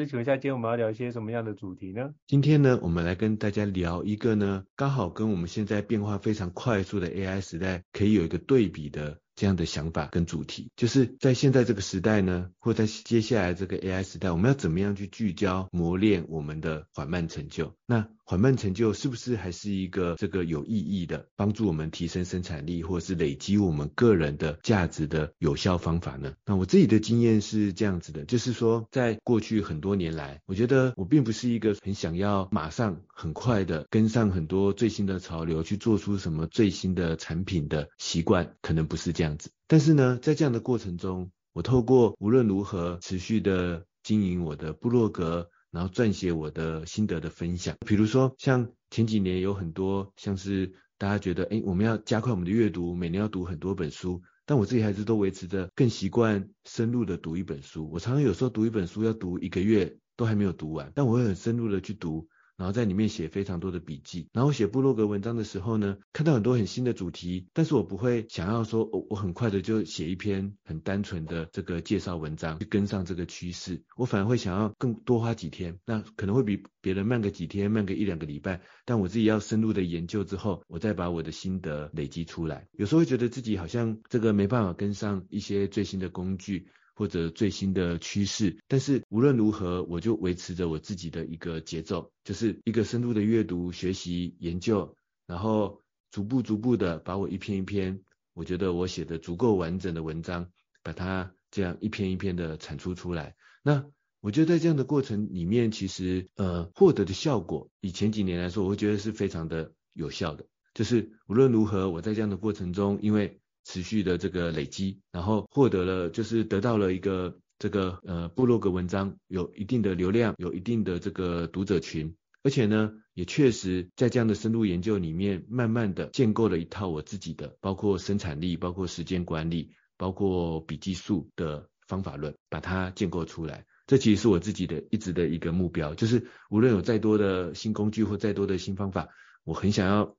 师，请一下，今天我们要聊一些什么样的主题呢？今天呢，我们来跟大家聊一个呢，刚好跟我们现在变化非常快速的 AI 时代可以有一个对比的这样的想法跟主题，就是在现在这个时代呢，或在接下来这个 AI 时代，我们要怎么样去聚焦磨练我们的缓慢成就？那缓慢成就是不是还是一个这个有意义的帮助我们提升生产力，或者是累积我们个人的价值的有效方法呢？那我自己的经验是这样子的，就是说在过去很多年来，我觉得我并不是一个很想要马上很快的跟上很多最新的潮流，去做出什么最新的产品的习惯，可能不是这样但是呢，在这样的过程中，我透过无论如何持续的经营我的部落格。然后撰写我的心得的分享，比如说像前几年有很多像是大家觉得，诶，我们要加快我们的阅读，每年要读很多本书，但我自己还是都维持着更习惯深入的读一本书。我常常有时候读一本书要读一个月都还没有读完，但我会很深入的去读。然后在里面写非常多的笔记，然后写部落格文章的时候呢，看到很多很新的主题，但是我不会想要说，我我很快的就写一篇很单纯的这个介绍文章去跟上这个趋势，我反而会想要更多花几天，那可能会比别人慢个几天，慢个一两个礼拜，但我自己要深入的研究之后，我再把我的心得累积出来。有时候会觉得自己好像这个没办法跟上一些最新的工具。或者最新的趋势，但是无论如何，我就维持着我自己的一个节奏，就是一个深度的阅读、学习、研究，然后逐步逐步的把我一篇一篇，我觉得我写的足够完整的文章，把它这样一篇一篇的产出出来。那我觉得在这样的过程里面，其实呃获得的效果，以前几年来说，我会觉得是非常的有效的，就是无论如何，我在这样的过程中，因为持续的这个累积，然后获得了，就是得到了一个这个呃部落格文章有一定的流量，有一定的这个读者群，而且呢，也确实在这样的深入研究里面，慢慢的建构了一套我自己的，包括生产力，包括时间管理，包括笔记术的方法论，把它建构出来。这其实是我自己的一直的一个目标，就是无论有再多的新工具或再多的新方法，我很想要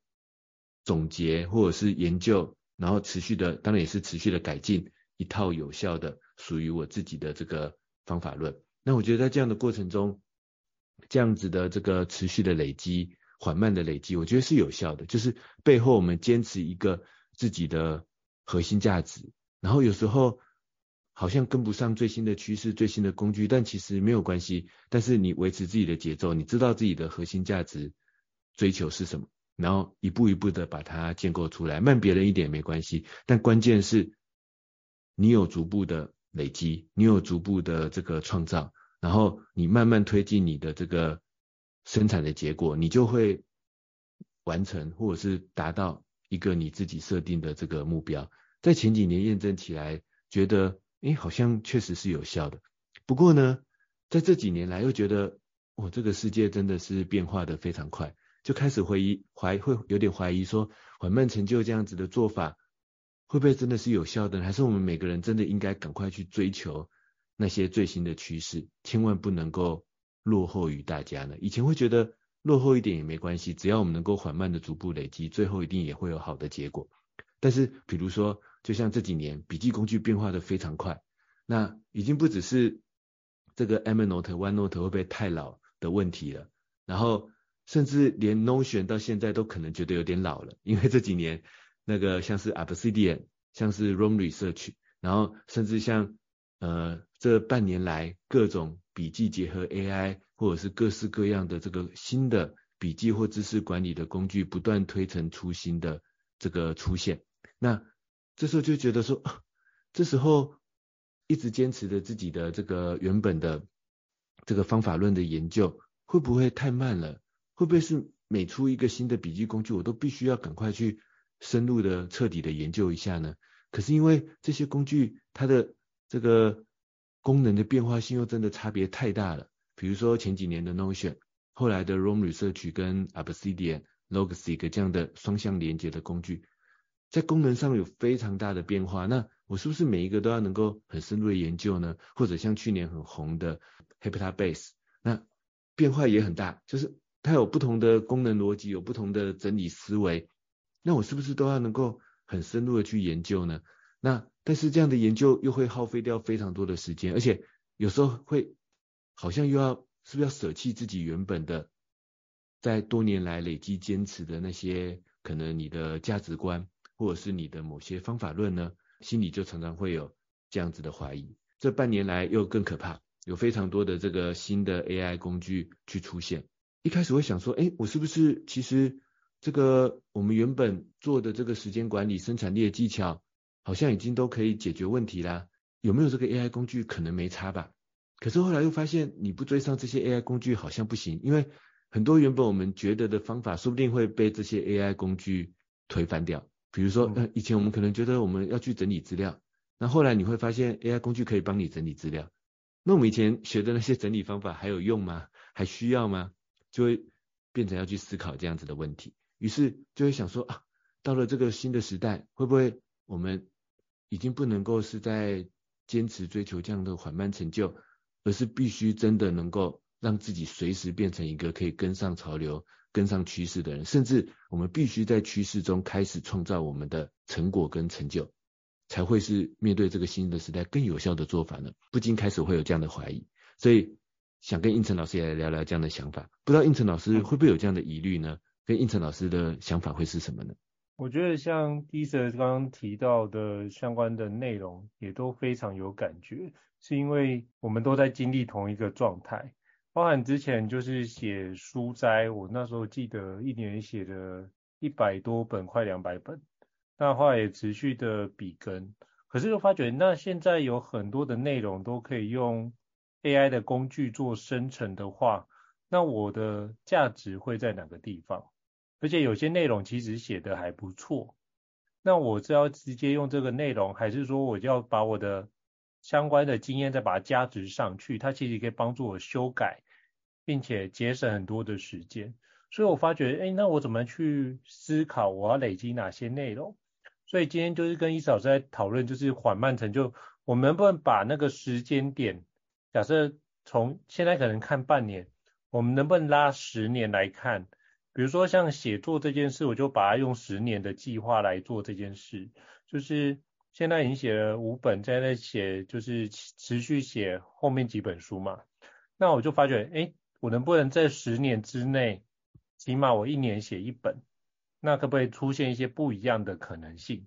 总结或者是研究。然后持续的，当然也是持续的改进一套有效的属于我自己的这个方法论。那我觉得在这样的过程中，这样子的这个持续的累积，缓慢的累积，我觉得是有效的。就是背后我们坚持一个自己的核心价值，然后有时候好像跟不上最新的趋势、最新的工具，但其实没有关系。但是你维持自己的节奏，你知道自己的核心价值追求是什么。然后一步一步的把它建构出来，慢别人一点也没关系，但关键是，你有逐步的累积，你有逐步的这个创造，然后你慢慢推进你的这个生产的结果，你就会完成或者是达到一个你自己设定的这个目标。在前几年验证起来，觉得诶好像确实是有效的。不过呢，在这几年来又觉得，哦，这个世界真的是变化的非常快。就开始怀疑，怀会有点怀疑说，缓慢成就这样子的做法，会不会真的是有效的？还是我们每个人真的应该赶快去追求那些最新的趋势，千万不能够落后于大家呢？以前会觉得落后一点也没关系，只要我们能够缓慢的逐步累积，最后一定也会有好的结果。但是比如说，就像这几年笔记工具变化的非常快，那已经不只是这个 M Note One Note 会不会太老的问题了，然后。甚至连 Notion 到现在都可能觉得有点老了，因为这几年那个像是 Obsidian，像是 Roam Research，然后甚至像呃这半年来各种笔记结合 AI，或者是各式各样的这个新的笔记或知识管理的工具不断推陈出新的这个出现，那这时候就觉得说，这时候一直坚持着自己的这个原本的这个方法论的研究，会不会太慢了？会不会是每出一个新的笔记工具，我都必须要赶快去深入的、彻底的研究一下呢？可是因为这些工具它的这个功能的变化性又真的差别太大了。比如说前几年的 Notion，后来的 Roam Research 跟 Obsidian、Logseq 这样的双向连接的工具，在功能上有非常大的变化。那我是不是每一个都要能够很深入的研究呢？或者像去年很红的 Heptabase，那变化也很大，就是。它有不同的功能逻辑，有不同的整理思维，那我是不是都要能够很深入的去研究呢？那但是这样的研究又会耗费掉非常多的时间，而且有时候会好像又要是不是要舍弃自己原本的在多年来累积坚持的那些可能你的价值观或者是你的某些方法论呢？心里就常常会有这样子的怀疑。这半年来又更可怕，有非常多的这个新的 AI 工具去出现。一开始会想说，哎，我是不是其实这个我们原本做的这个时间管理、生产力的技巧，好像已经都可以解决问题啦？有没有这个 AI 工具可能没差吧？可是后来又发现，你不追上这些 AI 工具好像不行，因为很多原本我们觉得的方法，说不定会被这些 AI 工具推翻掉。比如说，呃，以前我们可能觉得我们要去整理资料，那后来你会发现 AI 工具可以帮你整理资料，那我们以前学的那些整理方法还有用吗？还需要吗？就会变成要去思考这样子的问题，于是就会想说啊，到了这个新的时代，会不会我们已经不能够是在坚持追求这样的缓慢成就，而是必须真的能够让自己随时变成一个可以跟上潮流、跟上趋势的人，甚至我们必须在趋势中开始创造我们的成果跟成就，才会是面对这个新的时代更有效的做法呢？不禁开始会有这样的怀疑，所以。想跟应成老师也来聊聊这样的想法，不知道应成老师会不会有这样的疑虑呢？跟应成老师的想法会是什么呢？我觉得像 Lisa 刚刚提到的相关的内容，也都非常有感觉，是因为我们都在经历同一个状态。包含之前就是写书斋，我那时候记得一年写了一百多本，快两百本，那后来也持续的笔耕，可是又发觉那现在有很多的内容都可以用。AI 的工具做生成的话，那我的价值会在哪个地方？而且有些内容其实写的还不错，那我是要直接用这个内容，还是说我就要把我的相关的经验再把它加值上去？它其实可以帮助我修改，并且节省很多的时间。所以我发觉，哎，那我怎么去思考我要累积哪些内容？所以今天就是跟伊嫂在讨论，就是缓慢成就，我们能不能把那个时间点？假设从现在可能看半年，我们能不能拉十年来看？比如说像写作这件事，我就把它用十年的计划来做这件事。就是现在已经写了五本，在那写就是持续写后面几本书嘛。那我就发觉，哎，我能不能在十年之内，起码我一年写一本？那可不可以出现一些不一样的可能性？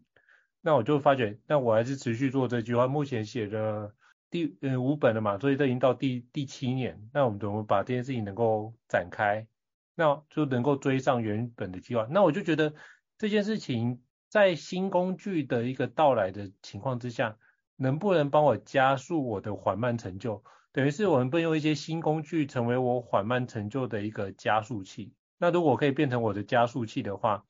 那我就发觉，那我还是持续做这句话。目前写的。第呃五本了嘛，所以这已经到第第七年，那我们怎么把这件事情能够展开，那就能够追上原本的计划。那我就觉得这件事情在新工具的一个到来的情况之下，能不能帮我加速我的缓慢成就？等于是我们不用一些新工具成为我缓慢成就的一个加速器。那如果可以变成我的加速器的话，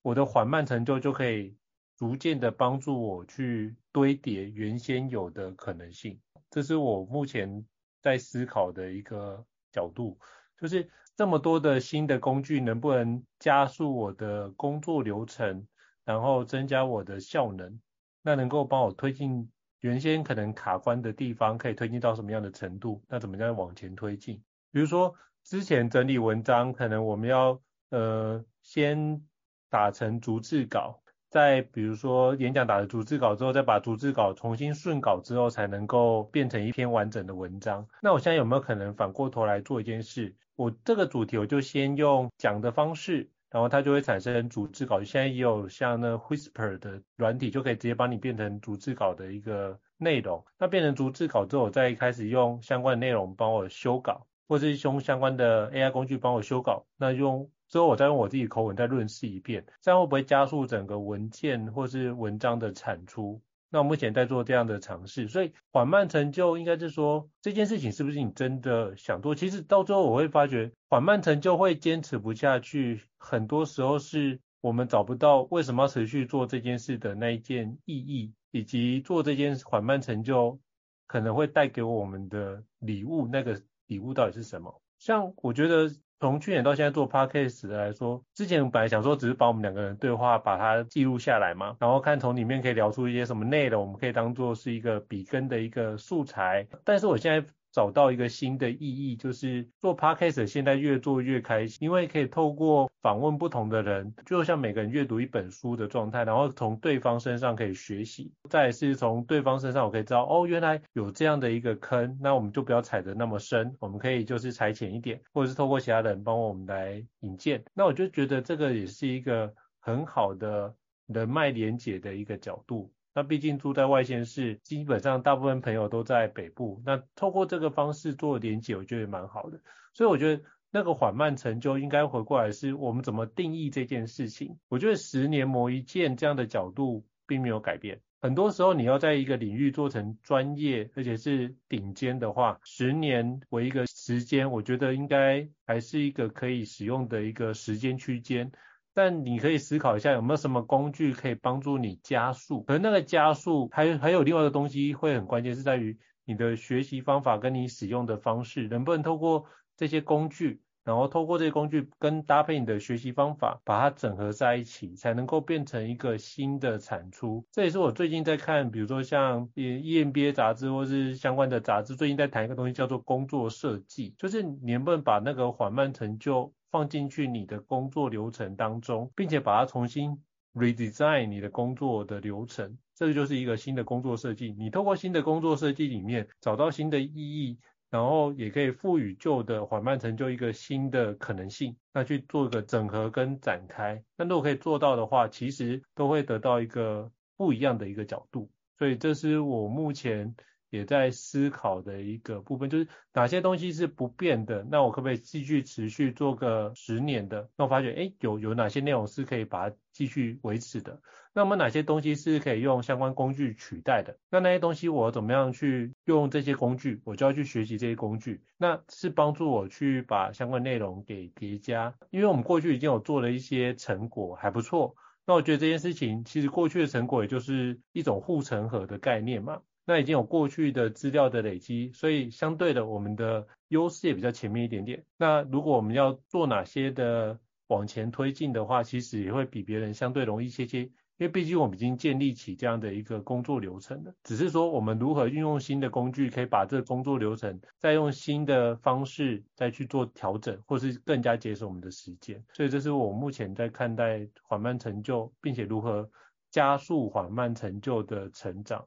我的缓慢成就就可以逐渐的帮助我去堆叠原先有的可能性。这是我目前在思考的一个角度，就是这么多的新的工具能不能加速我的工作流程，然后增加我的效能，那能够帮我推进原先可能卡关的地方，可以推进到什么样的程度？那怎么样往前推进？比如说之前整理文章，可能我们要呃先打成逐字稿，在比如说演讲打了逐字稿之后，再把逐字稿重新顺稿之后，才能够变成一篇完整的文章。那我现在有没有可能反过头来做一件事？我这个主题我就先用讲的方式，然后它就会产生逐字稿。现在也有像那 Whisper 的软体，就可以直接帮你变成逐字稿的一个内容。那变成逐字稿之后，我再开始用相关的内容帮我修稿。或是用相关的 AI 工具帮我修稿，那用之后我再用我自己口吻再润饰一遍，这样会不会加速整个文件或是文章的产出？那我目前在做这样的尝试，所以缓慢成就应该是说这件事情是不是你真的想做？其实到最后我会发觉缓慢成就会坚持不下去，很多时候是我们找不到为什么要持续做这件事的那一件意义，以及做这件缓慢成就可能会带给我们的礼物那个。礼物到底是什么？像我觉得从去年到现在做 podcast 的来说，之前本来想说只是把我们两个人对话把它记录下来嘛，然后看从里面可以聊出一些什么内容，我们可以当做是一个笔耕的一个素材。但是我现在。找到一个新的意义，就是做 Podcast 现在越做越开心，因为可以透过访问不同的人，就像每个人阅读一本书的状态，然后从对方身上可以学习，再是从对方身上我可以知道，哦，原来有这样的一个坑，那我们就不要踩得那么深，我们可以就是踩浅一点，或者是透过其他人帮我们来引荐，那我就觉得这个也是一个很好的人脉连结的一个角度。那毕竟住在外县市，基本上大部分朋友都在北部。那透过这个方式做连接，我觉得也蛮好的。所以我觉得那个缓慢成就应该回过来是我们怎么定义这件事情。我觉得十年磨一剑这样的角度并没有改变。很多时候你要在一个领域做成专业，而且是顶尖的话，十年为一个时间，我觉得应该还是一个可以使用的一个时间区间。但你可以思考一下，有没有什么工具可以帮助你加速？可能那个加速还还有另外一个东西会很关键，是在于你的学习方法跟你使用的方式，能不能透过这些工具，然后透过这些工具跟搭配你的学习方法，把它整合在一起，才能够变成一个新的产出。这也是我最近在看，比如说像 EMBA 杂志或是相关的杂志，最近在谈一个东西叫做工作设计，就是你能不能把那个缓慢成就。放进去你的工作流程当中，并且把它重新 redesign 你的工作的流程，这个就是一个新的工作设计。你透过新的工作设计里面找到新的意义，然后也可以赋予旧的缓慢成就一个新的可能性，那去做一个整合跟展开。那如果可以做到的话，其实都会得到一个不一样的一个角度。所以这是我目前。也在思考的一个部分，就是哪些东西是不变的，那我可不可以继续持续做个十年的？那我发觉，哎，有有哪些内容是可以把它继续维持的？那么哪些东西是可以用相关工具取代的？那那些东西我怎么样去用这些工具？我就要去学习这些工具，那是帮助我去把相关内容给叠加。因为我们过去已经有做了一些成果，还不错。那我觉得这件事情，其实过去的成果也就是一种护城河的概念嘛。那已经有过去的资料的累积，所以相对的，我们的优势也比较前面一点点。那如果我们要做哪些的往前推进的话，其实也会比别人相对容易一些些，因为毕竟我们已经建立起这样的一个工作流程了。只是说我们如何运用新的工具，可以把这个工作流程再用新的方式再去做调整，或是更加节省我们的时间。所以这是我目前在看待缓慢成就，并且如何加速缓慢成就的成长。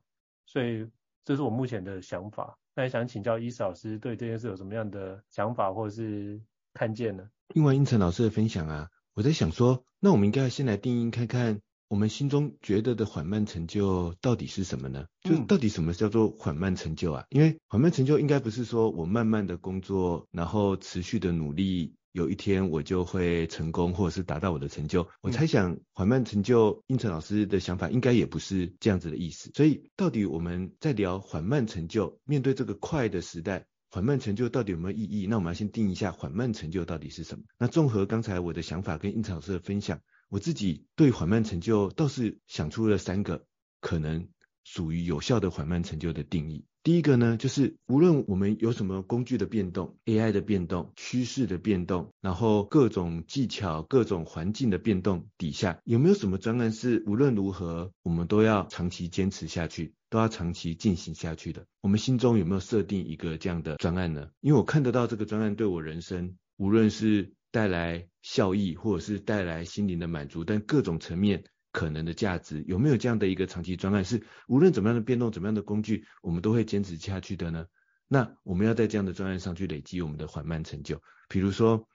所以这是我目前的想法，那也想请教伊斯老师对这件事有什么样的想法或者是看见呢？听完英成老师的分享啊，我在想说，那我们应该要先来定义看看，我们心中觉得的缓慢成就到底是什么呢？就到底什么叫做缓慢成就啊？因为缓慢成就应该不是说我慢慢的工作，然后持续的努力。有一天我就会成功，或者是达到我的成就。我猜想缓慢成就，应成老师的想法应该也不是这样子的意思。所以到底我们在聊缓慢成就，面对这个快的时代，缓慢成就到底有没有意义？那我们要先定一下缓慢成就到底是什么。那综合刚才我的想法跟应成老师的分享，我自己对缓慢成就倒是想出了三个可能属于有效的缓慢成就的定义。第一个呢，就是无论我们有什么工具的变动，AI 的变动、趋势的变动，然后各种技巧、各种环境的变动底下，有没有什么专案是无论如何我们都要长期坚持下去，都要长期进行下去的？我们心中有没有设定一个这样的专案呢？因为我看得到这个专案对我人生，无论是带来效益，或者是带来心灵的满足，但各种层面可能的价值？有没有这样的一个长期专案，是无论怎么样的变动、怎么样的工具，我们都会坚持下去的呢？那我们要在这样的专案上去累积我们的缓慢成就。比如说，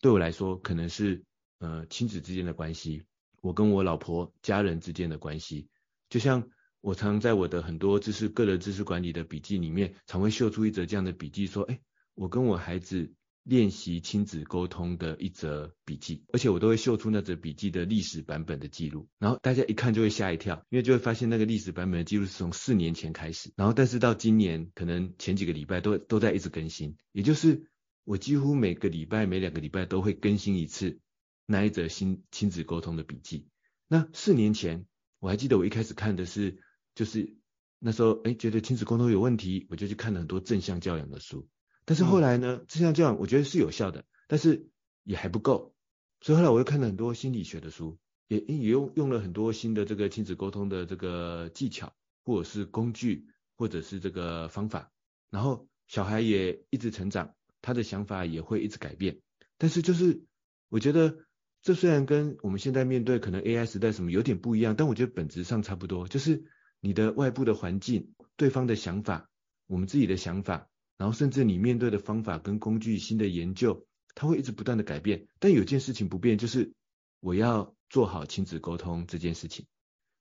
对我来说，可能是呃亲子之间的关系，我跟我老婆家人之间的关系，就像我常在我的很多知识、个人知识管理的笔记里面，常会秀出一则这样的笔记，说，哎，我跟我孩子。练习亲子沟通的一则笔记，而且我都会秀出那则笔记的历史版本的记录，然后大家一看就会吓一跳，因为就会发现那个历史版本的记录是从四年前开始，然后但是到今年可能前几个礼拜都都在一直更新，也就是我几乎每个礼拜每两个礼拜都会更新一次那一则新亲子沟通的笔记。那四年前我还记得我一开始看的是，就是那时候哎觉得亲子沟通有问题，我就去看了很多正向教养的书。但是后来呢，就像这样我觉得是有效的，但是也还不够，所以后来我又看了很多心理学的书，也也用用了很多新的这个亲子沟通的这个技巧，或者是工具，或者是这个方法，然后小孩也一直成长，他的想法也会一直改变，但是就是我觉得这虽然跟我们现在面对可能 AI 时代什么有点不一样，但我觉得本质上差不多，就是你的外部的环境、对方的想法、我们自己的想法。然后甚至你面对的方法跟工具、新的研究，它会一直不断的改变。但有件事情不变，就是我要做好亲子沟通这件事情。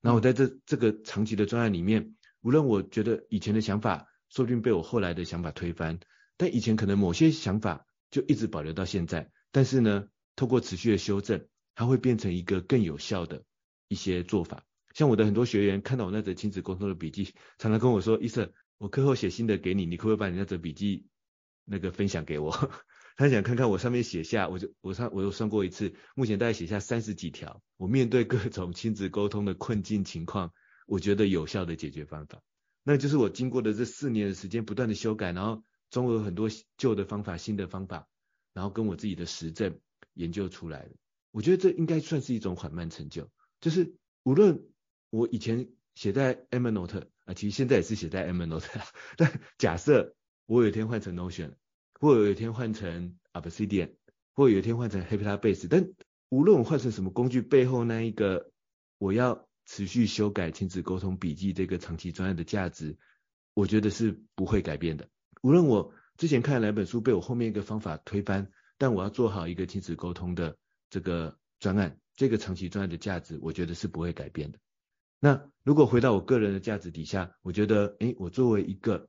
那我在这这个长期的专案里面，无论我觉得以前的想法，说不定被我后来的想法推翻，但以前可能某些想法就一直保留到现在。但是呢，透过持续的修正，它会变成一个更有效的一些做法。像我的很多学员看到我那则亲子沟通的笔记，常常跟我说：“医生。”我课后写新的给你，你可不可以把你那则笔记那个分享给我？他想看看我上面写下，我就我上我有算过一次，目前大概写下三十几条，我面对各种亲子沟通的困境情况，我觉得有效的解决方法。那就是我经过的这四年的时间，不断的修改，然后综合很多旧的方法、新的方法，然后跟我自己的实证研究出来的。我觉得这应该算是一种缓慢成就，就是无论我以前写在 Evernote。啊，其实现在也是写在 M Not，但假设我有一天换成 Notion，或有一天换成 Obsidian，或有一天换成 Hypnospace，但无论我换成什么工具，背后那一个我要持续修改亲子沟通笔记这个长期专案的价值，我觉得是不会改变的。无论我之前看哪本书被我后面一个方法推翻，但我要做好一个亲子沟通的这个专案，这个长期专案的价值，我觉得是不会改变的。那如果回到我个人的价值底下，我觉得，诶，我作为一个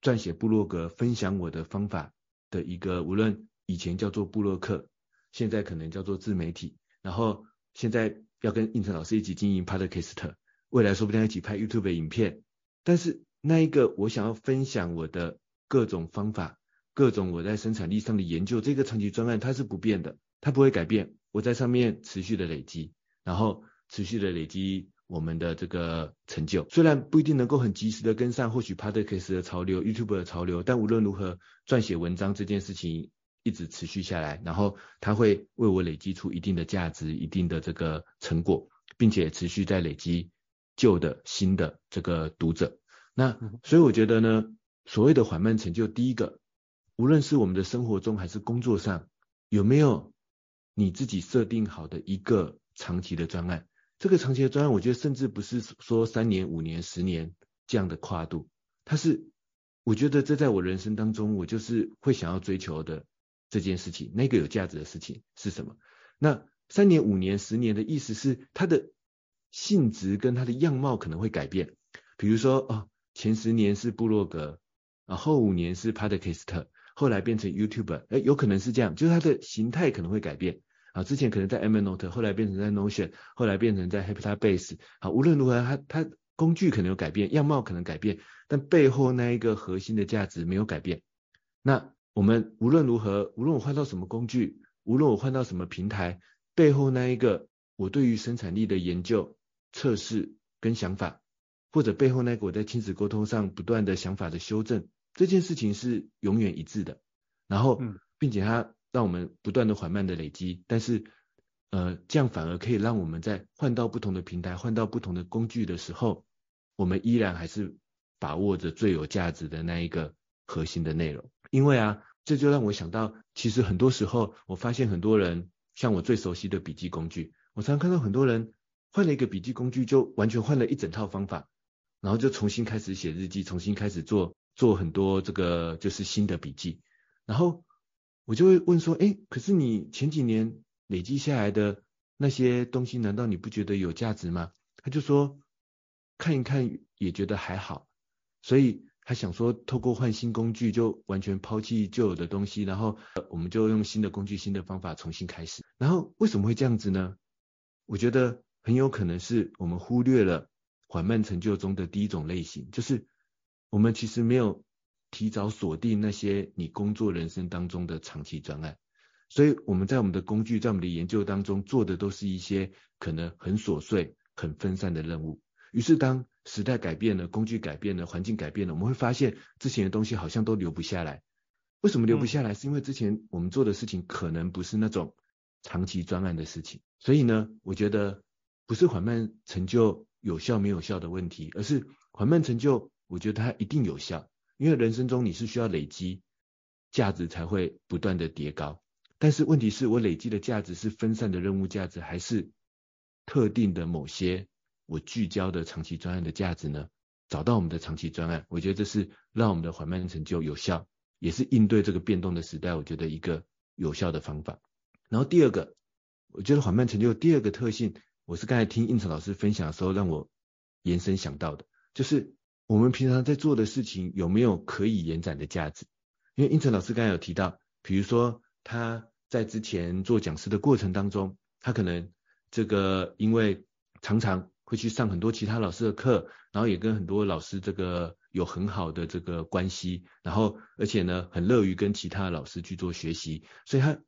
撰写部落格、分享我的方法的一个，无论以前叫做部落客，现在可能叫做自媒体，然后现在要跟应成老师一起经营 Podcast，未来说不定要一起拍 YouTube 影片，但是那一个我想要分享我的各种方法，各种我在生产力上的研究，这个长期专案它是不变的，它不会改变，我在上面持续的累积，然后持续的累积。我们的这个成就虽然不一定能够很及时的跟上或许 Podcast 的潮流、YouTube 的潮流，但无论如何，撰写文章这件事情一直持续下来，然后它会为我累积出一定的价值、一定的这个成果，并且持续在累积旧的、新的这个读者。那所以我觉得呢，所谓的缓慢成就，第一个，无论是我们的生活中还是工作上，有没有你自己设定好的一个长期的专案？这个长期的专案，我觉得甚至不是说三年、五年、十年这样的跨度，它是，我觉得这在我人生当中，我就是会想要追求的这件事情，那个有价值的事情是什么？那三年、五年、十年的意思是，它的性质跟它的样貌可能会改变。比如说，哦，前十年是布洛格，啊，后五年是 Podcast，后来变成 YouTube，哎，有可能是这样，就是它的形态可能会改变。啊，之前可能在 Evernote，后来变成在 Notion，后来变成在 Hypnospace。好，无论如何，它它工具可能有改变，样貌可能改变，但背后那一个核心的价值没有改变。那我们无论如何，无论我换到什么工具，无论我换到什么平台，背后那一个我对于生产力的研究、测试跟想法，或者背后那个我在亲子沟通上不断的想法的修正，这件事情是永远一致的。然后，并且它。让我们不断的缓慢的累积，但是，呃，这样反而可以让我们在换到不同的平台、换到不同的工具的时候，我们依然还是把握着最有价值的那一个核心的内容。因为啊，这就让我想到，其实很多时候，我发现很多人，像我最熟悉的笔记工具，我常常看到很多人换了一个笔记工具，就完全换了一整套方法，然后就重新开始写日记，重新开始做做很多这个就是新的笔记。然后我就会问说，哎，可是你前几年累积下来的那些东西，难道你不觉得有价值吗？他就说看一看也觉得还好，所以他想说透过换新工具就完全抛弃旧有的东西，然后我们就用新的工具、新的方法重新开始。然后为什么会这样子呢？我觉得很有可能是我们忽略了缓慢成就中的第一种类型，就是我们其实没有提早锁定那些你工作人生当中的长期专案，所以我们在我们的工具、在我们的研究当中做的都是一些可能很琐碎。很分散的任务，于是当时代改变了，工具改变了，环境改变了，我们会发现之前的东西好像都留不下来。为什么留不下来？是因为之前我们做的事情可能不是那种长期专案的事情。所以呢，我觉得不是缓慢成就有效没有效的问题，而是缓慢成就，我觉得它一定有效，因为人生中你是需要累积价值才会不断的叠高。但是问题是我累积的价值是分散的任务价值，还是？特定的某些我聚焦的长期专案的价值呢？找到我们的长期专案，我觉得这是让我们的缓慢成就有效，也是应对这个变动的时代，我觉得一个有效的方法。然后第二个，我觉得缓慢成就第二个特性，我是刚才听应成老师分享的时候让我延伸想到的，就是我们平常在做的事情有没有可以延展的价值？因为英成老师刚才有提到，比如说他在之前做讲师的过程当中，他可能。这个因为常常会去上很多其他老师的课，然后也跟很多老师这个有很好的这个关系，然后而且呢很乐于跟其他老师去做学习，所以他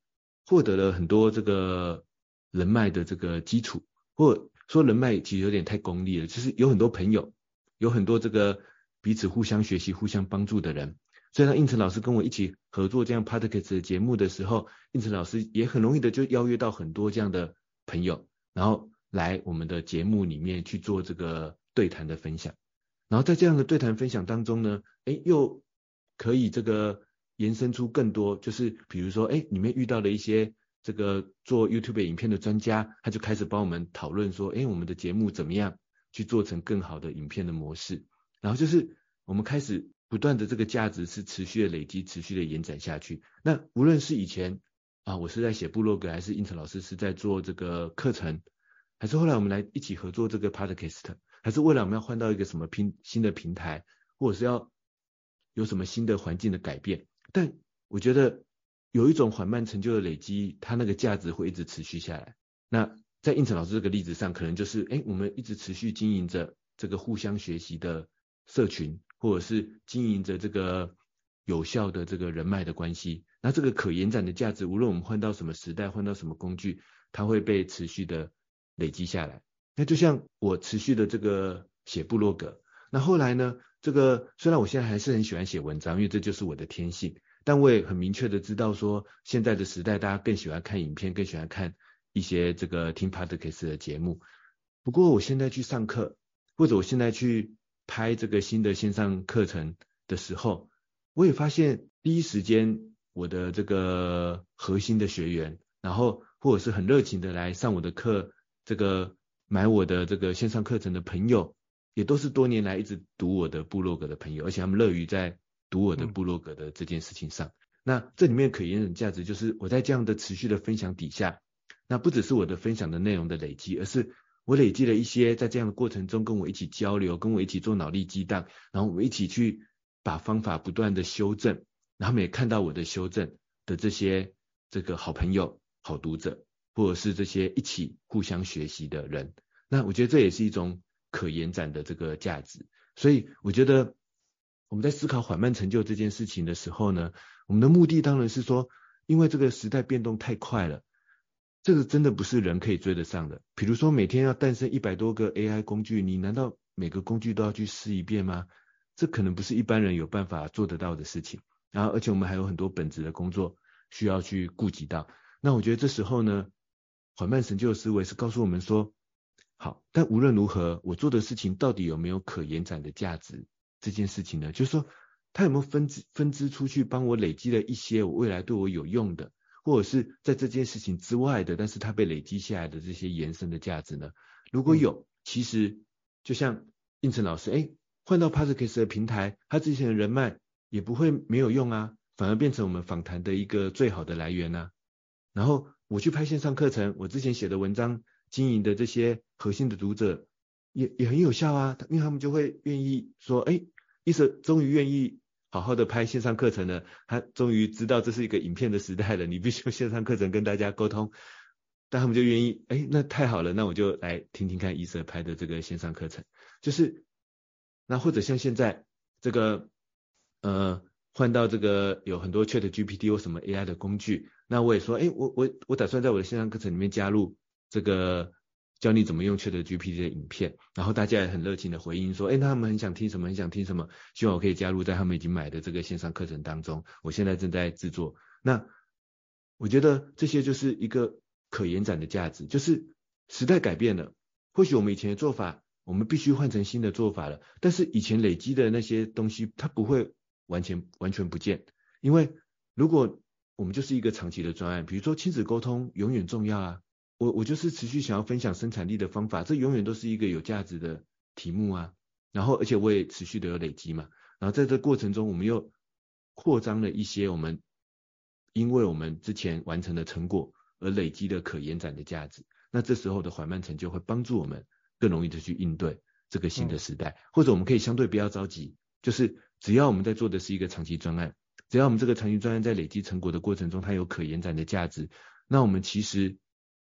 获得了很多这个人脉的这个基础，或者说人脉其实有点太功利了，就是有很多朋友，有很多这个彼此互相学习、互相帮助的人。所以当应成老师跟我一起合作这样 Podcast 的节目的时候，应成老师也很容易的就邀约到很多这样的朋友。然后来我们的节目里面去做这个对谈的分享，然后在这样的对谈分享当中呢，哎，又可以这个延伸出更多，就是比如说，哎，里面遇到了一些这个做 YouTube 影片的专家，他就开始帮我们讨论说，哎，我们的节目怎么样去做成更好的影片的模式，然后就是我们开始不断的这个价值是持续的累积，持续的延展下去。那无论是以前。啊，我是在写部落格，还是胤丞老师是在做这个课程，还是后来我们来一起合作这个 podcast，还是未来我们要换到一个什么平新的平台，或者是要有什么新的环境的改变？但我觉得有一种缓慢成就的累积，它那个价值会一直持续下来。那在应成老师这个例子上，可能就是，哎，我们一直持续经营着这个互相学习的社群，或者是经营着这个有效的这个人脉的关系。那这个可延展的价值，无论我们换到什么时代，换到什么工具，它会被持续的累积下来。那就像我持续的这个写部落格，那后来呢，这个虽然我现在还是很喜欢写文章，因为这就是我的天性，但我也很明确的知道说，现在的时代大家更喜欢看影片，更喜欢看一些这个听 podcast 的节目。不过我现在去上课，或者我现在去拍这个新的线上课程的时候，我也发现第一时间。我的这个核心的学员，然后或者是很热情的来上我的课，这个买我的这个线上课程的朋友，也都是多年来一直读我的部落格的朋友，而且他们乐于在读我的部落格的这件事情上。嗯、那这里面可延展价值就是我在这样的持续的分享底下，那不只是我的分享的内容的累积，而是我累积了一些在这样的过程中跟我一起交流，跟我一起做脑力激荡，然后我们一起去把方法不断的修正。他们也看到我的修正的这些这个好朋友、好读者，或者是这些一起互相学习的人，那我觉得这也是一种可延展的这个价值。所以我觉得我们在思考缓慢成就这件事情的时候呢，我们的目的当然是说，因为这个时代变动太快了，这个真的不是人可以追得上的。比如说每天要诞生一百多个 AI 工具，你难道每个工具都要去试一遍吗？这可能不是一般人有办法做得到的事情。然后，而且我们还有很多本职的工作需要去顾及到。那我觉得这时候呢，缓慢成就的思维是告诉我们说，好，但无论如何，我做的事情到底有没有可延展的价值？这件事情呢，就是说，它有没有分支分支出去，帮我累积了一些我未来对我有用的，或者是在这件事情之外的，但是它被累积下来的这些延伸的价值呢？如果有，其实就像应成老师，哎，换到 Podcast 的平台，他之前的人脉也不会没有用啊，反而变成我们访谈的一个最好的来源呐、啊。然后我去拍线上课程，我之前写的文章，经营的这些核心的读者也也很有效啊，因为他们就会愿意说，哎，伊瑟终于愿意好好的拍线上课程了，他终于知道这是一个影片的时代了，你必须用线上课程跟大家沟通。但他们就愿意，哎，那太好了，那我就来听听看伊瑟拍的这个线上课程，就是，那或者像现在这个，呃，换到这个有很多 Chat GPT 或什么 AI 的工具，那我也说，哎，我我我打算在我的线上课程里面加入这个教你怎么用 Chat GPT 的影片，然后大家也很热情的回应说，哎，那他们很想听什么，很想听什么，希望我可以加入在他们已经买的这个线上课程当中，我现在正在制作，那我觉得这些就是一个。可延展的价值，就是时代改变了，或许我们以前的做法，我们必须换成新的做法了。但是以前累积的那些东西，它不会完全完全不见，因为如果我们就是一个长期的专案，比如说亲子沟通永远重要啊，我我就是持续想要分享生产力的方法，这永远都是一个有价值的题目啊。然后而且我也持续的有累积嘛，然后在这过程中，我们又扩张了一些我们因为我们之前完成的成果。而累积的可延展的价值，那这时候的缓慢成就会帮助我们更容易的去应对这个新的时代，或者我们可以相对不要着急，就是只要我们在做的是一个长期专案，只要我们这个长期专案在累积成果的过程中，它有可延展的价值，那我们其实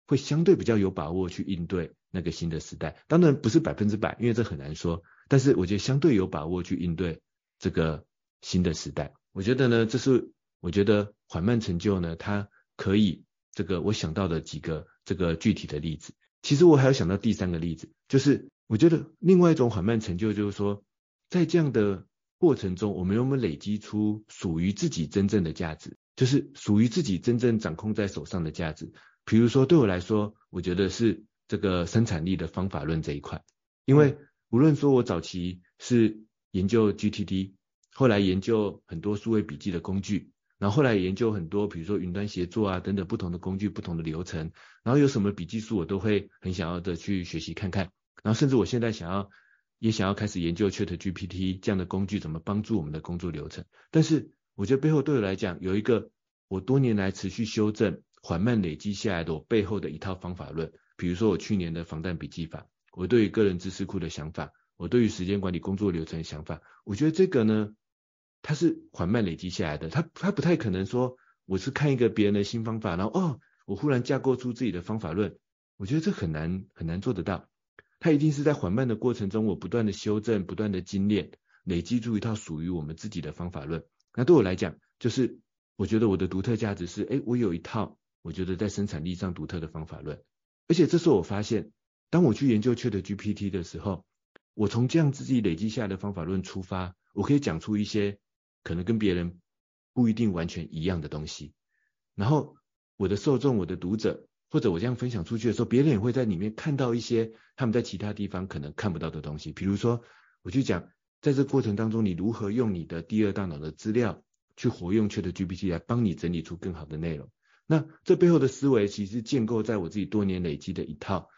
会相对比较有把握去应对那个新的时代。当然不是百分之百，因为这很难说，但是我觉得相对有把握去应对这个新的时代。我觉得呢，这是我觉得缓慢成就呢，它可以。这个我想到的几个这个具体的例子，其实我还有想到第三个例子，就是我觉得另外一种缓慢成就，就是说在这样的过程中，我们有没有累积出属于自己真正的价值，就是属于自己真正掌控在手上的价值。比如说对我来说，我觉得是这个生产力的方法论这一块，因为无论说我早期是研究 GTD，后来研究很多数位笔记的工具。然后后来研究很多，比如说云端协作啊等等不同的工具、不同的流程，然后有什么笔记书我都会很想要的去学习看看。然后甚至我现在想要也想要开始研究 ChatGPT 这样的工具怎么帮助我们的工作流程。但是我觉得背后对我来讲有一个我多年来持续修正、缓慢累积下来的我背后的一套方法论。比如说我去年的防弹笔记法，我对于个人知识库的想法，我对于时间管理工作流程的想法，我觉得这个呢。它是缓慢累积下来的，它它不太可能说我是看一个别人的新方法，然后哦，我忽然架构出自己的方法论，我觉得这很难很难做得到。它一定是在缓慢的过程中，我不断的修正，不断的精炼，累积出一套属于我们自己的方法论。那对我来讲，就是我觉得我的独特价值是，哎，我有一套我觉得在生产力上独特的方法论，而且这时候我发现，当我去研究 ChatGPT 的时候，我从这样自己累积下来的方法论出发，我可以讲出一些。可能跟别人不一定完全一样的东西，然后我的受众、我的读者，或者我这样分享出去的时候，别人也会在里面看到一些他们在其他地方可能看不到的东西。比如说，我去讲在这过程当中，你如何用你的第二大脑的资料去活用 ChatGPT 来帮你整理出更好的内容。那这背后的思维，其实建构在我自己多年累积的一套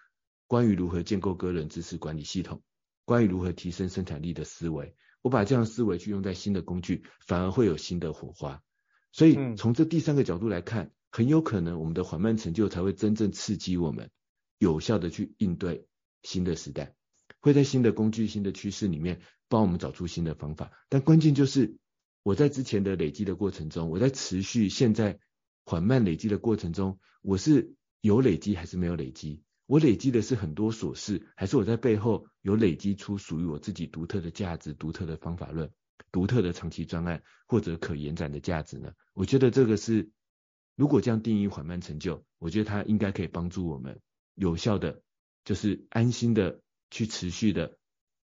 关于如何建构个人知识管理系统，关于如何提升生产力的思维。我把这样的思维去用在新的工具，反而会有新的火花。所以从这第三个角度来看，很有可能我们的缓慢成就才会真正刺激我们，有效的去应对新的时代，会在新的工具、新的趋势里面帮我们找出新的方法。但关键就是我在之前的累积的过程中，我在持续现在缓慢累积的过程中，我是有累积还是没有累积？我累积的是很多琐事，还是我在背后有累积出属于我自己独特的价值、独特的方法论、独特的长期专案或者可延展的价值呢？我觉得这个是，如果这样定义缓慢成就，我觉得它应该可以帮助我们有效的，就是安心的去持续的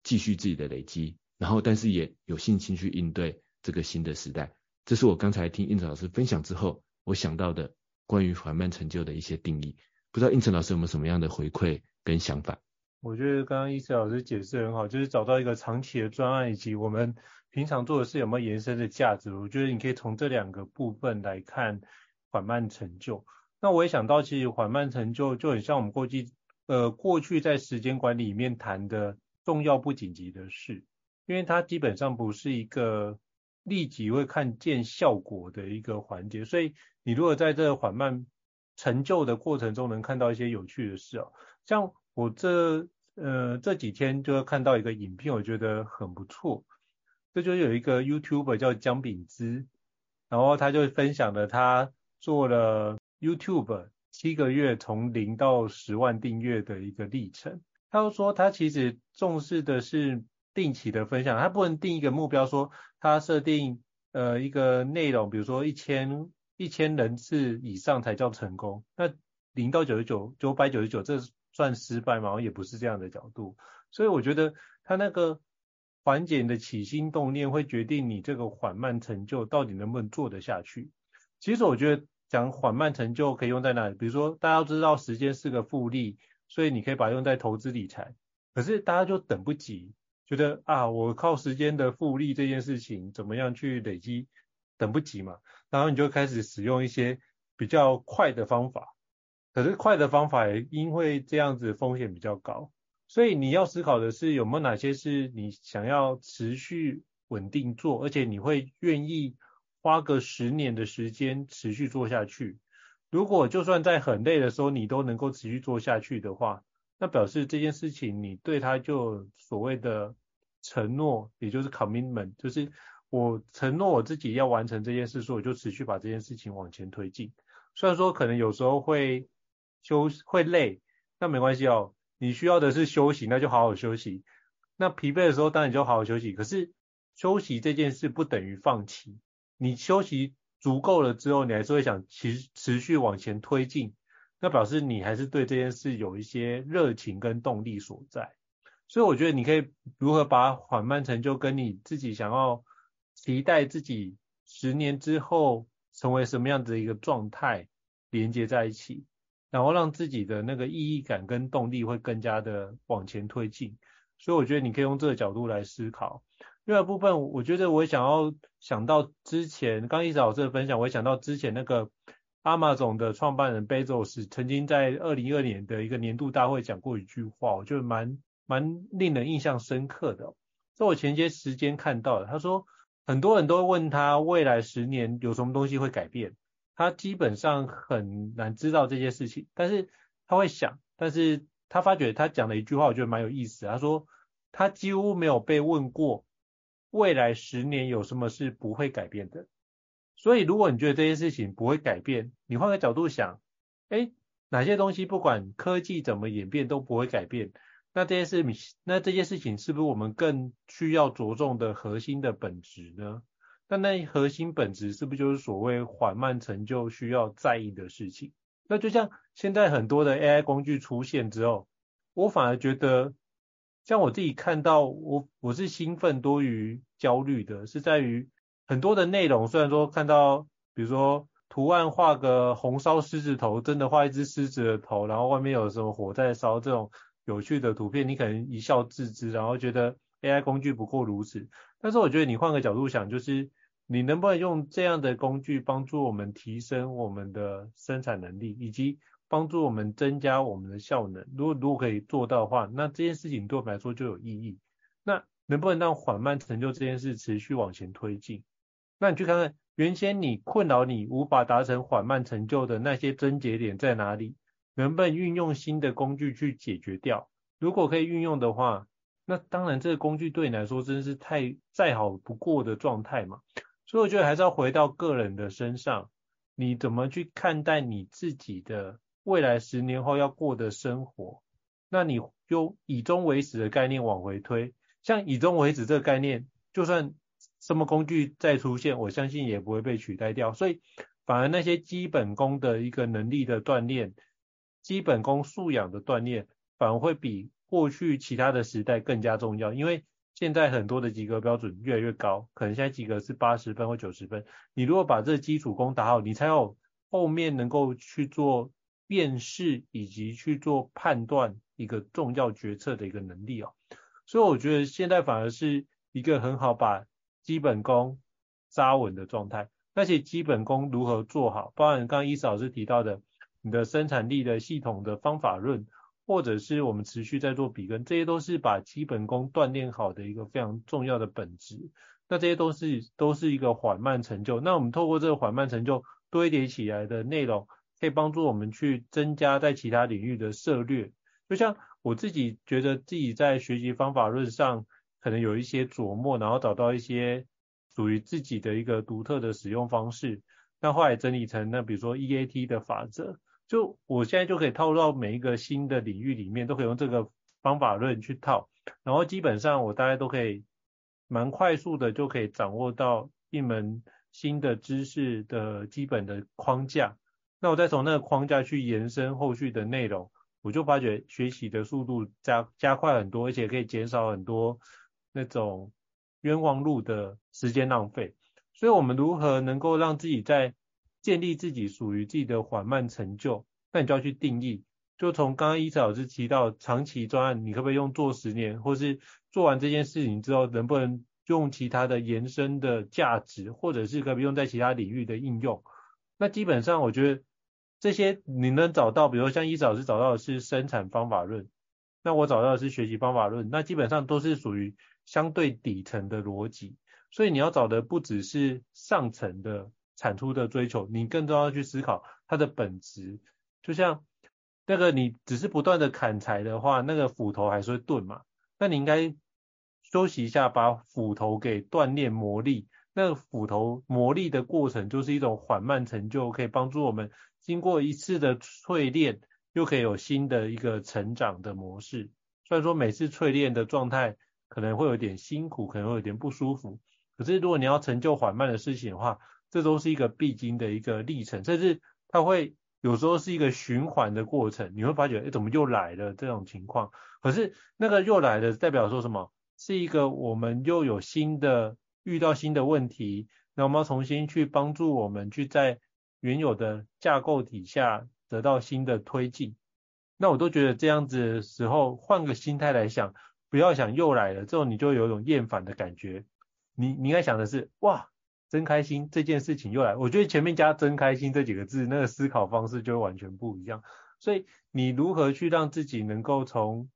继续自己的累积，然后但是也有信心去应对这个新的时代。这是我刚才听胤丞老师分享之后，我想到的关于缓慢成就的一些定义。不知道应成老师有没有什么样的回馈跟想法？我觉得刚刚伊瑟老师解释很好，就是找到一个长期的专案，以及我们平常做的事有没有延伸的价值。我觉得你可以从这两个部分来看缓慢成就。那我也想到，其实缓慢成就就很像我们过去呃过去在时间管理里面谈的重要不紧急的事，因为它基本上不是一个立即会看见效果的一个环节，所以你如果在这个缓慢成就的过程中能看到一些有趣的事哦，像我这呃这几天就会看到一个影片，我觉得很不错，这就有一个 YouTube 叫姜饼资，然后他就分享了他做了 YouTube 七个月从零到十万订阅的一个历程。他就说他其实重视的是定期的分享，他不能定一个目标说他设定呃一个内容，比如说一千。一千人次以上才叫成功，那零到九十九、九百九十九，这算失败吗？也不是这样的角度。所以我觉得他那个缓解的起心动念，会决定你这个缓慢成就到底能不能做得下去。其实我觉得讲缓慢成就可以用在哪里？比如说大家都知道时间是个复利，所以你可以把它用在投资理财。可是大家就等不及，觉得啊，我靠时间的复利这件事情怎么样去累积？等不及嘛，然后你就开始使用一些比较快的方法，可是快的方法也因为这样子风险比较高，所以你要思考的是有没有哪些是你想要持续稳定做，而且你会愿意花个十年的时间持续做下去。如果就算在很累的时候你都能够持续做下去的话，那表示这件事情你对它就所谓的承诺，也就是 commitment，就是。我承诺我自己要完成这件事，所以我就持续把这件事情往前推进。虽然说可能有时候会休会累，那没关系哦。你需要的是休息，那就好好休息。那疲惫的时候当然就好好休息。可是休息这件事不等于放弃。你休息足够了之后，你还是会想持持续往前推进，那表示你还是对这件事有一些热情跟动力所在。所以我觉得你可以如何把缓慢成就跟你自己想要。期待自己十年之后成为什么样子的一个状态连接在一起，然后让自己的那个意义感跟动力会更加的往前推进。所以我觉得你可以用这个角度来思考。另外部分，我觉得我想要想到之前刚一直老师的分享，我也想到之前那个 Mama 总的创办人 Bezos 曾经在二零二二年的一个年度大会讲过一句话，我觉得蛮蛮令人印象深刻的。在我前些时间看到的，他说。很多人都会问他未来十年有什么东西会改变，他基本上很难知道这些事情，但是他会想，但是他发觉他讲了一句话，我觉得蛮有意思。他说他几乎没有被问过未来十年有什么是不会改变的。所以如果你觉得这些事情不会改变，你换个角度想，诶，哪些东西不管科技怎么演变都不会改变？那这些事，那这些事情是不是我们更需要着重的核心的本质呢？那那核心本质是不是就是所谓缓慢成就需要在意的事情？那就像现在很多的 AI 工具出现之后，我反而觉得，像我自己看到，我我是兴奋多于焦虑的，是在于很多的内容，虽然说看到，比如说图案画个红烧狮子头，真的画一只狮子的头，然后外面有什么火在烧这种。有趣的图片，你可能一笑置之，然后觉得 AI 工具不过如此。但是我觉得你换个角度想，就是你能不能用这样的工具帮助我们提升我们的生产能力，以及帮助我们增加我们的效能？如果如果可以做到的话，那这件事情对我们来说就有意义。那能不能让缓慢成就这件事持续往前推进？那你去看看原先你困扰你无法达成缓慢成就的那些症结点在哪里？能不能运用新的工具去解决掉？如果可以运用的话，那当然这个工具对你来说真是太再好不过的状态嘛。所以我觉得还是要回到个人的身上，你怎么去看待你自己的未来十年后要过的生活？那你就以终为始的概念往回推，像以终为始这个概念，就算什么工具再出现，我相信也不会被取代掉。所以反而那些基本功的一个能力的锻炼。基本功素养的锻炼，反而会比过去其他的时代更加重要，因为现在很多的及格标准越来越高，可能现在及格是八十分或九十分。你如果把这基础功打好，你才有后面能够去做辨识以及去做判断一个重要决策的一个能力哦。所以我觉得现在反而是一个很好把基本功扎稳的状态。那些基本功如何做好，包含刚刚伊斯老师提到的。你的生产力的系统的方法论，或者是我们持续在做比根，这些都是把基本功锻炼好的一个非常重要的本质。那这些都是都是一个缓慢成就。那我们透过这个缓慢成就堆叠起来的内容，可以帮助我们去增加在其他领域的涉猎。就像我自己觉得自己在学习方法论上可能有一些琢磨，然后找到一些属于自己的一个独特的使用方式。那后来整理成那比如说 EAT 的法则，就我现在就可以套入到每一个新的领域里面，都可以用这个方法论去套，然后基本上我大概都可以。蛮快速的就可以掌握到一门新的知识的基本的框架，那我再从那个框架去延伸后续的内容，我就发觉学习的速度加加快很多，而且可以减少很多那种冤枉路的时间浪费。所以，我们如何能够让自己在建立自己属于自己的缓慢成就？那你就要去定义。就从刚刚伊草老师提到长期专案，你可不可以用做十年，或是做完这件事情之后，能不能用其他的延伸的价值，或者是可不可以用在其他领域的应用？那基本上我觉得这些你能找到，比如像伊草老师找到的是生产方法论，那我找到的是学习方法论，那基本上都是属于相对底层的逻辑。所以你要找的不只是上层的产出的追求，你更重要去思考它的本质，就像。那个你只是不断的砍柴的话，那个斧头还是会钝嘛？那你应该休息一下，把斧头给锻炼磨砺。那个斧头磨砺的过程就是一种缓慢成就，可以帮助我们经过一次的淬炼，又可以有新的一个成长的模式。虽然说每次淬炼的状态可能会有点辛苦，可能会有点不舒服，可是如果你要成就缓慢的事情的话，这都是一个必经的一个历程，甚至它会。有时候是一个循环的过程，你会发觉，哎，怎么又来了这种情况？可是那个又来了，代表说什么？是一个我们又有新的遇到新的问题，那我们要重新去帮助我们去在原有的架构底下得到新的推进。那我都觉得这样子的时候，换个心态来想，不要想又来了，这种你就有一种厌烦的感觉。你你应该想的是，哇。真开心，这件事情又来。我觉得前面加“真开心”这几个字，那个思考方式就完全不一样。所以你如何去让自己能够从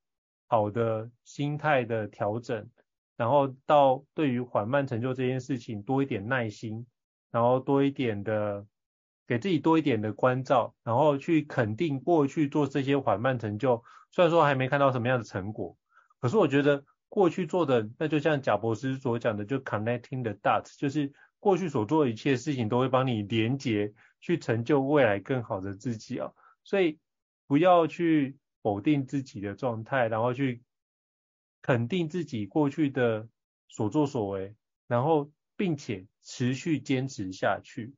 好的心态的调整，然后到对于缓慢成就这件事情多一点耐心，然后多一点的给自己多一点的关照，然后去肯定过去做这些缓慢成就，虽然说还没看到什么样的成果，可是我觉得过去做的，那就像贾博士所讲的，就 connecting the dots，就是。过去所做一切事情都会帮你连结，去成就未来更好的自己啊！所以不要去否定自己的状态，然后去肯定自己过去的所作所为，然后并且持续坚持下去。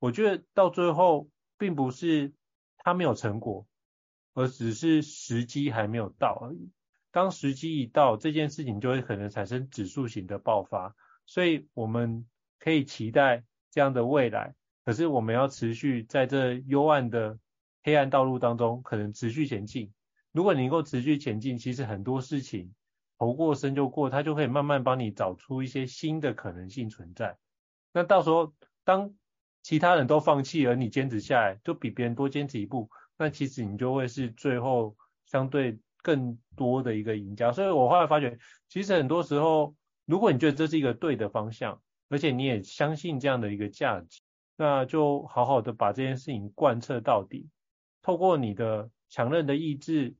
我觉得到最后并不是他没有成果，而只是时机还没有到而已。当时机一到，这件事情就会可能产生指数型的爆发。所以我们。可以期待这样的未来，可是我们要持续在这幽暗的黑暗道路当中，可能持续前进。如果你能够持续前进，其实很多事情头过身就过，它就可以慢慢帮你找出一些新的可能性存在。那到时候当其他人都放弃，而你坚持下来，就比别人多坚持一步，那其实你就会是最后相对更多的一个赢家。所以我后来发觉，其实很多时候，如果你觉得这是一个对的方向，而且你也相信这样的一个价值，那就好好的把这件事情贯彻到底，透过你的强韧的意志、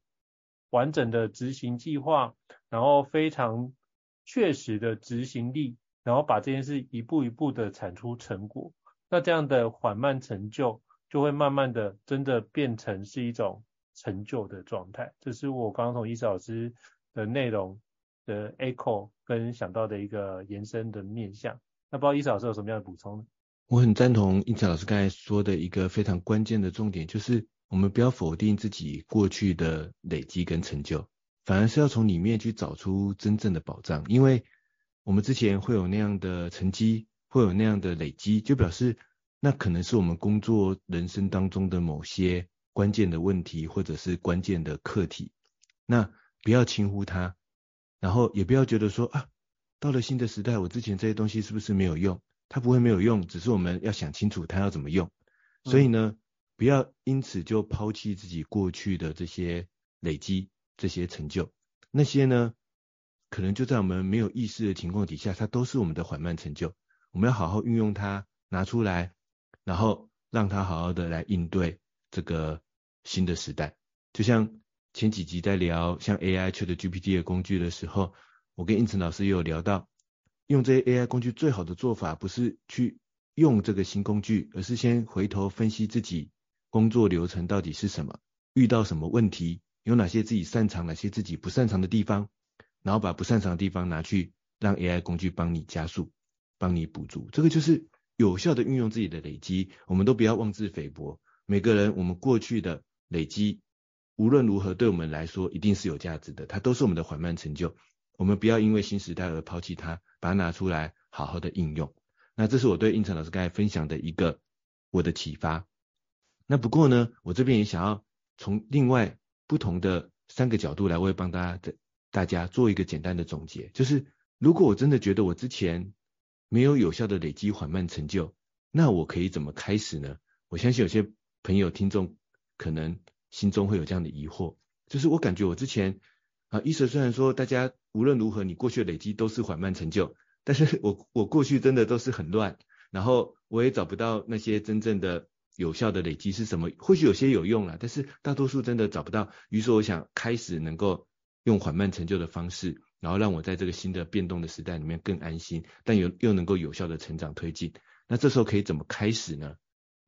完整的执行计划，然后非常确实的执行力，然后把这件事一步一步的产出成果，那这样的缓慢成就就会慢慢的真的变成是一种成就的状态。这是我刚刚从伊思老师的内容的 echo 跟想到的一个延伸的面向。那不知道伊思老师有什么样的补充呢？我很赞同伊斯老师刚才说的一个非常关键的重点，就是我们不要否定自己过去的累积跟成就，反而是要从里面去找出真正的宝藏。因为我们之前会有那样的成绩，会有那样的累积，就表示那可能是我们工作人生当中的某些关键的问题，或者是关键的课题。那不要轻忽它，然后也不要觉得说啊。到了新的时代，我之前这些东西是不是没有用？它不会没有用，只是我们要想清楚它要怎么用。所以呢，不要因此就抛弃自己过去的这些累积这些成就。那些呢，可能就在我们没有意识的情况底下，它都是我们的缓慢成就。我们要好好运用它，拿出来，然后让它好好的来应对这个新的时代。就像前几集在聊像 AI、ChatGPT 的工具的时候，我跟胤丞老师也有聊到，用这些 AI 工具最好的做法，不是去用这个新工具，而是先回头分析自己工作流程到底是什么，遇到什么问题，有哪些自己擅长，哪些自己不擅长的地方，然后把不擅长的地方拿去让 AI 工具帮你加速。帮你补足，这个就是有效的运用自己的累积。我们都不要妄自菲薄。每个人，我们过去的累积，无论如何对我们来说一定是有价值的，它都是我们的缓慢成就。我们不要因为新时代而抛弃它，把它拿出来好好的应用。那这是我对应成老师刚才分享的一个我的启发。那不过呢，我这边也想要从另外不同的三个角度来，为帮大家的大家做一个简单的总结，就是如果我真的觉得我之前没有有效的累积缓慢成就，那我可以怎么开始呢？我相信有些朋友听众可能心中会有这样的疑惑，就是我感觉我之前啊，医生虽然说大家无论如何你过去的累积都是缓慢成就，但是我我过去真的都是很乱，然后我也找不到那些真正的有效的累积是什么，或许有些有用啦，但是大多数真的找不到。于是我想开始能够用缓慢成就的方式。然后让我在这个新的变动的时代里面更安心，但又又能够有效的成长推进。那这时候可以怎么开始呢？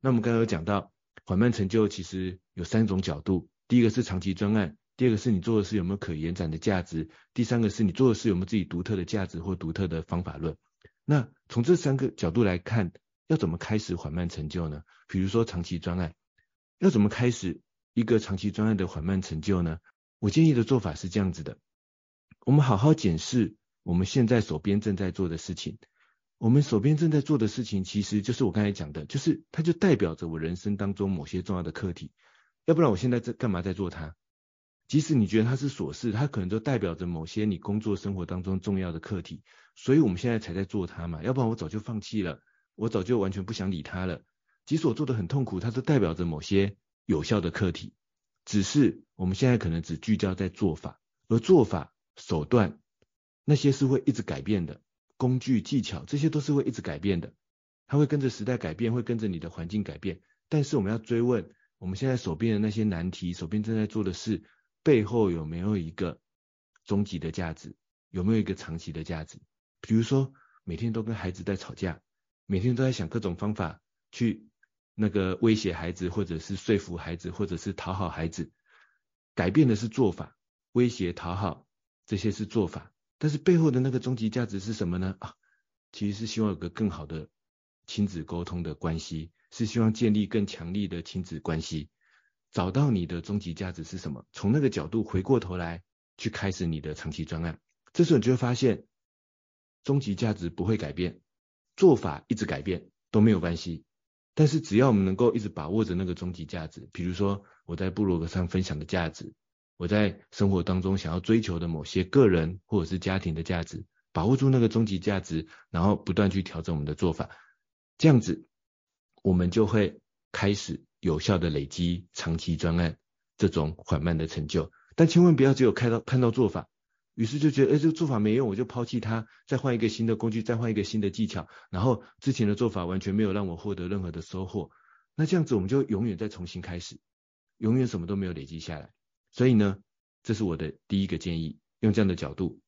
那我们刚刚有讲到，缓慢成就其实有三种角度：第一个是长期专案，第二个是你做的事有没有可延展的价值，第三个是你做的事有没有自己独特的价值或独特的方法论。那从这三个角度来看，要怎么开始缓慢成就呢？比如说长期专案，要怎么开始一个长期专案的缓慢成就呢？我建议的做法是这样子的。我们好好检视我们现在手边正在做的事情。我们手边正在做的事情，其实就是我刚才讲的，就是它就代表着我人生当中某些重要的课题。要不然我现在在干嘛在做它？即使你觉得它是琐事，它可能都代表着某些你工作生活当中重要的课题。所以我们现在才在做它嘛。要不然我早就放弃了，我早就完全不想理它了。即使我做的很痛苦，它都代表着某些有效的课题。只是我们现在可能只聚焦在做法，而做法。手段，那些是会一直改变的，工具技巧，这些都是会一直改变的，它会跟着时代改变，会跟着你的环境改变。但是我们要追问，我们现在手边的那些难题，手边正在做的事，背后有没有一个终极的价值？有没有一个长期的价值？比如说，每天都跟孩子在吵架，每天都在想各种方法去那个威胁孩子，或者是说服孩子，或者是讨好孩子，改变的是做法，威胁讨好。这些是做法，但是背后的那个终极价值是什么呢？啊，其实是希望有个更好的亲子沟通的关系，是希望建立更强力的亲子关系。找到你的终极价值是什么？从那个角度回过头来去开始你的长期专案，这时候你就会发现，终极价值不会改变，做法一直改变都没有关系。但是只要我们能够一直把握着那个终极价值，比如说我在部落格上分享的价值。我在生活当中想要追求的某些个人或者是家庭的价值，把握住那个终极价值，然后不断去调整我们的做法，这样子我们就会开始有效的累积长期专案这种缓慢的成就。但千万不要只有看到看到做法，于是就觉得，哎，这个做法没用，我就抛弃它，再换一个新的工具，再换一个新的技巧，然后之前的做法完全没有让我获得任何的收获，那这样子我们就永远再重新开始，永远什么都没有累积下来。所以呢，这是我的第一个建议，用这样的角度，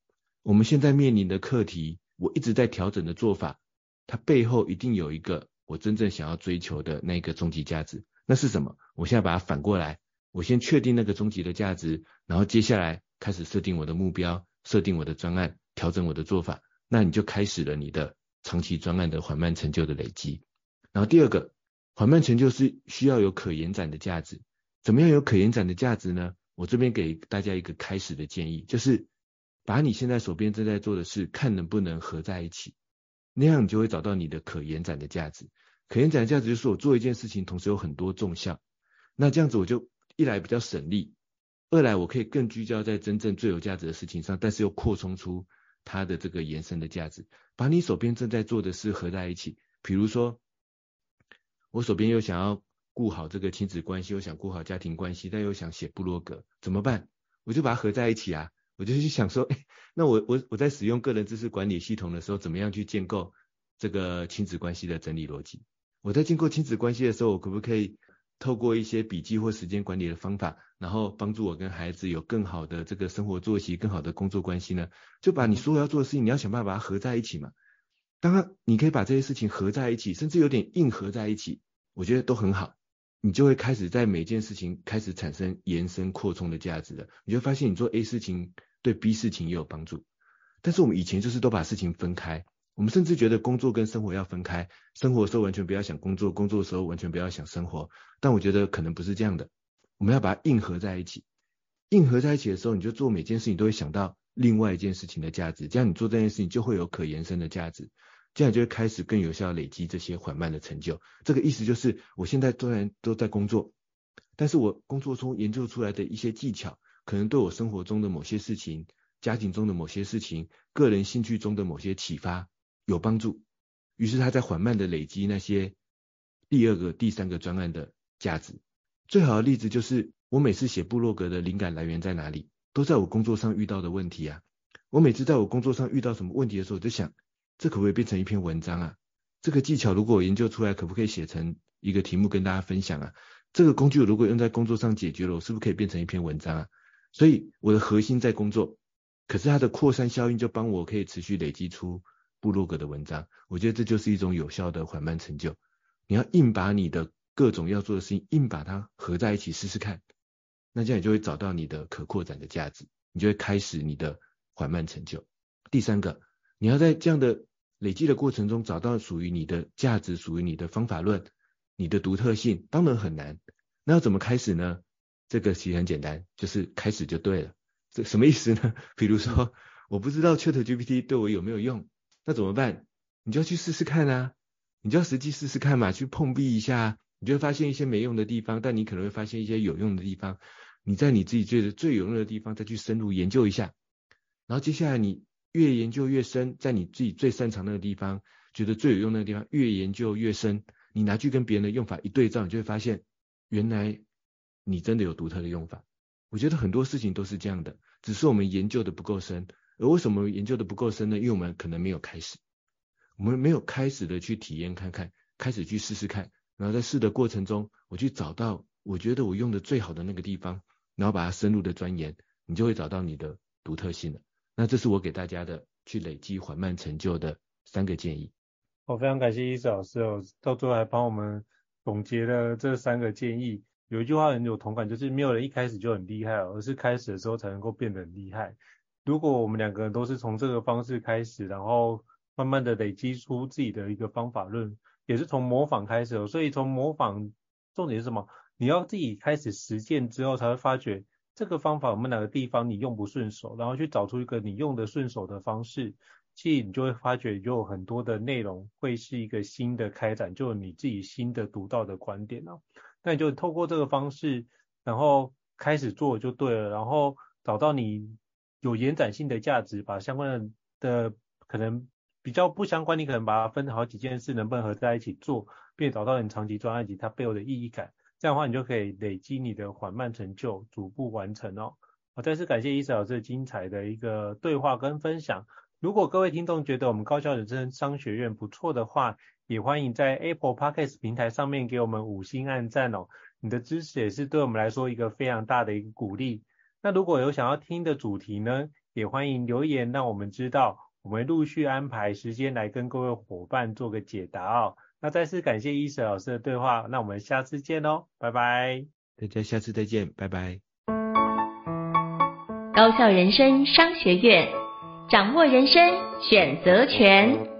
我们现在面临的课题，我一直在调整的做法，它背后一定有一个我真正想要追求的那个终极价值，那是什么？我现在把它反过来，我先确定那个终极的价值，然后接下来开始设定我的目标，设定我的专案，调整我的做法，那你就开始了你的长期专案的缓慢成就的累积。然后第二个，缓慢成就是需要有可延展的价值，怎么样有可延展的价值呢？我这边给大家一个开始的建议，就是把你现在手边正在做的事，看能不能合在一起，那样你就会找到你的可延展的价值。可延展的价值就是我做一件事情，同时有很多纵向，那这样子我就一来比较省力，二来我可以更聚焦在真正最有价值的事情上，但是又扩充出它的这个延伸的价值。把你手边正在做的事合在一起，比如说我手边又想要。顾好这个亲子关系，又想顾好家庭关系，但又想写部落格，怎么办？我就把它合在一起啊，我就去想说，哎，那我我我在使用个人知识管理系统的时候，怎么样去建构这个亲子关系的整理逻辑？我在建构亲子关系的时候，我可不可以透过一些笔记或时间管理的方法，然后帮助我跟孩子有更好的这个生活作息、更好的工作关系呢？就把你所有要做的事情，你要想办法把它合在一起嘛。当然，你可以把这些事情合在一起，甚至有点硬合在一起，我觉得都很好。你就会开始在每件事情开始产生延伸扩充的价值了。你就发现你做 A 事情对 B 事情也有帮助。但是我们以前就是都把事情分开，我们甚至觉得工作跟生活要分开，生活的时候完全不要想工作，工作的时候完全不要想生活。但我觉得可能不是这样的，我们要把它硬合在一起。硬合在一起的时候，你就做每件事情都会想到另外一件事情的价值，这样你做这件事情就会有可延伸的价值。这样就会开始更有效累积这些缓慢的成就。这个意思就是，我现在虽然都在工作，但是我工作中研究出来的一些技巧，可能对我生活中的某些事情、家庭中的某些事情、个人兴趣中的某些启发有帮助。于是他在缓慢的累积那些第二个、第三个专案的价值。最好的例子就是，我每次写部落格的灵感来源在哪里？都在我工作上遇到的问题啊。我每次在我工作上遇到什么问题的时候，我就想。这可不可以变成一篇文章啊？这个技巧如果我研究出来，可不可以写成一个题目跟大家分享啊？这个工具如果用在工作上解决了，我是不是可以变成一篇文章啊？所以我的核心在工作，可是它的扩散效应就帮我可以持续累积出部落格的文章。我觉得这就是一种有效的缓慢成就。你要硬把你的各种要做的事情硬把它合在一起试试看，那这样你就会找到你的可扩展的价值，你就会开始你的缓慢成就。第三个。你要在这样的累积的过程中找到属于你的价值，属于你的方法论，你的独特性，当然很难。那要怎么开始呢？这个其实很简单，就是开始就对了。这什么意思呢？比如说，我不知道 ChatGPT 对我有没有用，那怎么办？你就要去试试看啊，你就要实际试试看嘛，去碰壁一下，你就会发现一些没用的地方，但你可能会发现一些有用的地方。你在你自己觉得最有用的地方再去深入研究一下，然后接下来你。越研究越深，在你自己最擅长那个地方，觉得最有用那个地方，越研究越深。你拿去跟别人的用法一对照，你就会发现，原来你真的有独特的用法。我觉得很多事情都是这样的，只是我们研究的不够深。而为什么研究的不够深呢？因为我们可能没有开始，我们没有开始的去体验看看，开始去试试看，然后在试的过程中，我去找到我觉得我用的最好的那个地方，然后把它深入的钻研，你就会找到你的独特性了。那这是我给大家的去累积缓慢成就的三个建议。我非常感谢伊斯老师哦，到最后还帮我们总结了这三个建议。有一句话很有同感，就是没有人一开始就很厉害，而是开始的时候才能够变得很厉害。如果我们两个人都是从这个方式开始，然后慢慢的累积出自己的一个方法论，也是从模仿开始。所以从模仿，重点是什么？你要自己开始实践之后，才会发觉。这个方法我们哪个地方你用不顺手，然后去找出一个你用的顺手的方式，其实你就会发觉就有很多的内容会是一个新的开展，就有你自己新的独到的观点哦。那你就透过这个方式，然后开始做就对了，然后找到你有延展性的价值，把相关的的可能比较不相关，你可能把它分好几件事，能不能合在一起做，并找到你长期专案及它背后的意义感。这样的话，你就可以累积你的缓慢成就，逐步完成哦。我再次感谢伊斯老师精彩的一个对话跟分享。如果各位听众觉得我们高效人生商学院不错的话，也欢迎在 Apple Podcast 平台上面给我们五星按赞哦。你的支持也是对我们来说一个非常大的一个鼓励。那如果有想要听的主题呢，也欢迎留言让我们知道，我们陆续安排时间来跟各位伙伴做个解答哦。那再次感谢伊水老师的对话，那我们下次见喽，拜拜。大家下次再见，拜拜。高校人生商学院，掌握人生选择权。